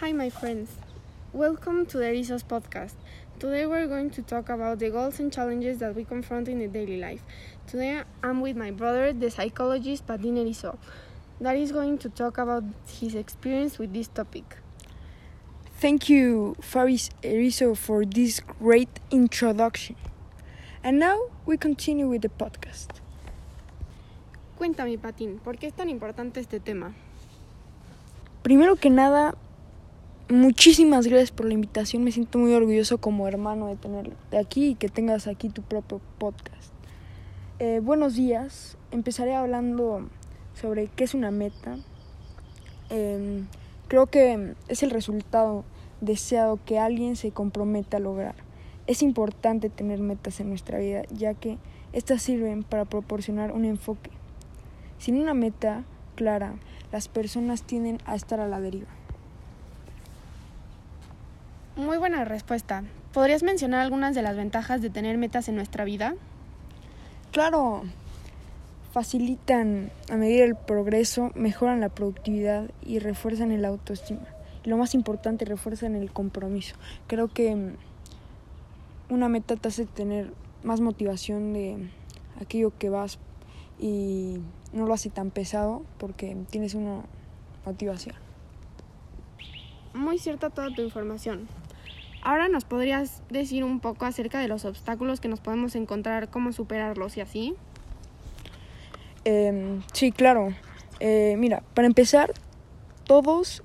Hi, my friends. Welcome to the Erizos podcast. Today we're going to talk about the goals and challenges that we confront in the daily life. Today I'm with my brother, the psychologist Patin Erizo, that is going to talk about his experience with this topic. Thank you, Faris Erizo, for this great introduction. And now we continue with the podcast. Cuéntame, Patín, ¿por qué es tan importante este tema? Primero que nada, muchísimas gracias por la invitación. Me siento muy orgulloso como hermano de tenerte aquí y que tengas aquí tu propio podcast. Eh, buenos días. Empezaré hablando sobre qué es una meta. Eh, creo que es el resultado deseado que alguien se comprometa a lograr. Es importante tener metas en nuestra vida, ya que estas sirven para proporcionar un enfoque. Sin una meta clara, las personas tienden a estar a la deriva. Muy buena respuesta. ¿Podrías mencionar algunas de las ventajas de tener metas en nuestra vida? Claro, facilitan a medir el progreso, mejoran la productividad y refuerzan el autoestima. Y lo más importante, refuerzan el compromiso. Creo que mm, una meta te hace tener más motivación de aquello que vas y no lo hace tan pesado porque tienes una motivación. Muy cierta toda tu información. Ahora nos podrías decir un poco acerca de los obstáculos que nos podemos encontrar, cómo superarlos y así. Eh, sí, claro. Eh, mira, para empezar, todos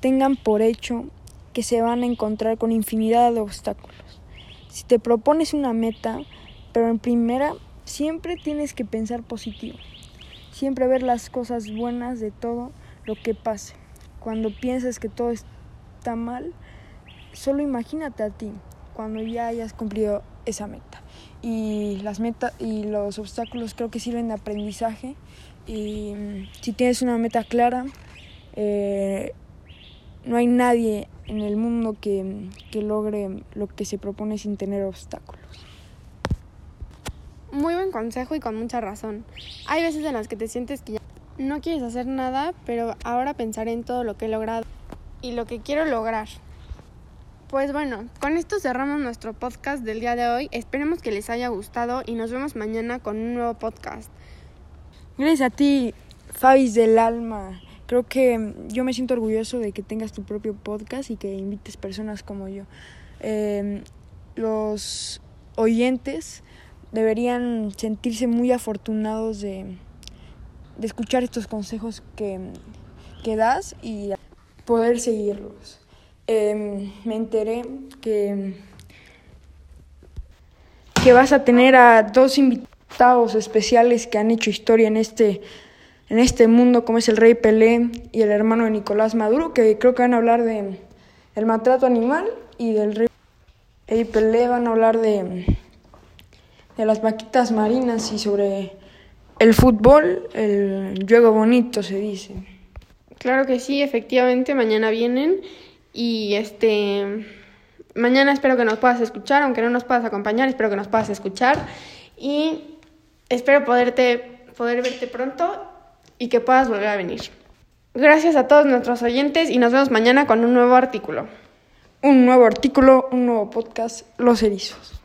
tengan por hecho que se van a encontrar con infinidad de obstáculos. Si te propones una meta, pero en primera, siempre tienes que pensar positivo. Siempre ver las cosas buenas de todo lo que pase. Cuando piensas que todo está mal, solo imagínate a ti cuando ya hayas cumplido esa meta. Y las metas y los obstáculos creo que sirven de aprendizaje. Y mm, si tienes una meta clara, eh, no hay nadie en el mundo que, que logre lo que se propone sin tener obstáculos. Muy buen consejo y con mucha razón. Hay veces en las que te sientes que ya no quieres hacer nada, pero ahora pensaré en todo lo que he logrado y lo que quiero lograr. Pues bueno, con esto cerramos nuestro podcast del día de hoy. Esperemos que les haya gustado y nos vemos mañana con un nuevo podcast. Gracias a ti, Fabis del alma. Creo que yo me siento orgulloso de que tengas tu propio podcast y que invites personas como yo. Eh, los oyentes deberían sentirse muy afortunados de, de escuchar estos consejos que, que das y poder seguirlos. Eh, me enteré que, que vas a tener a dos invitados especiales que han hecho historia en este, en este mundo, como es el rey Pelé y el hermano de Nicolás Maduro, que creo que van a hablar de el maltrato animal y del rey Pelé van a hablar de, de las vaquitas marinas y sobre el fútbol, el juego bonito se dice. Claro que sí, efectivamente, mañana vienen y este mañana espero que nos puedas escuchar, aunque no nos puedas acompañar, espero que nos puedas escuchar y espero poderte poder verte pronto y que puedas volver a venir. Gracias a todos nuestros oyentes y nos vemos mañana con un nuevo artículo. Un nuevo artículo, un nuevo podcast, Los Erizos.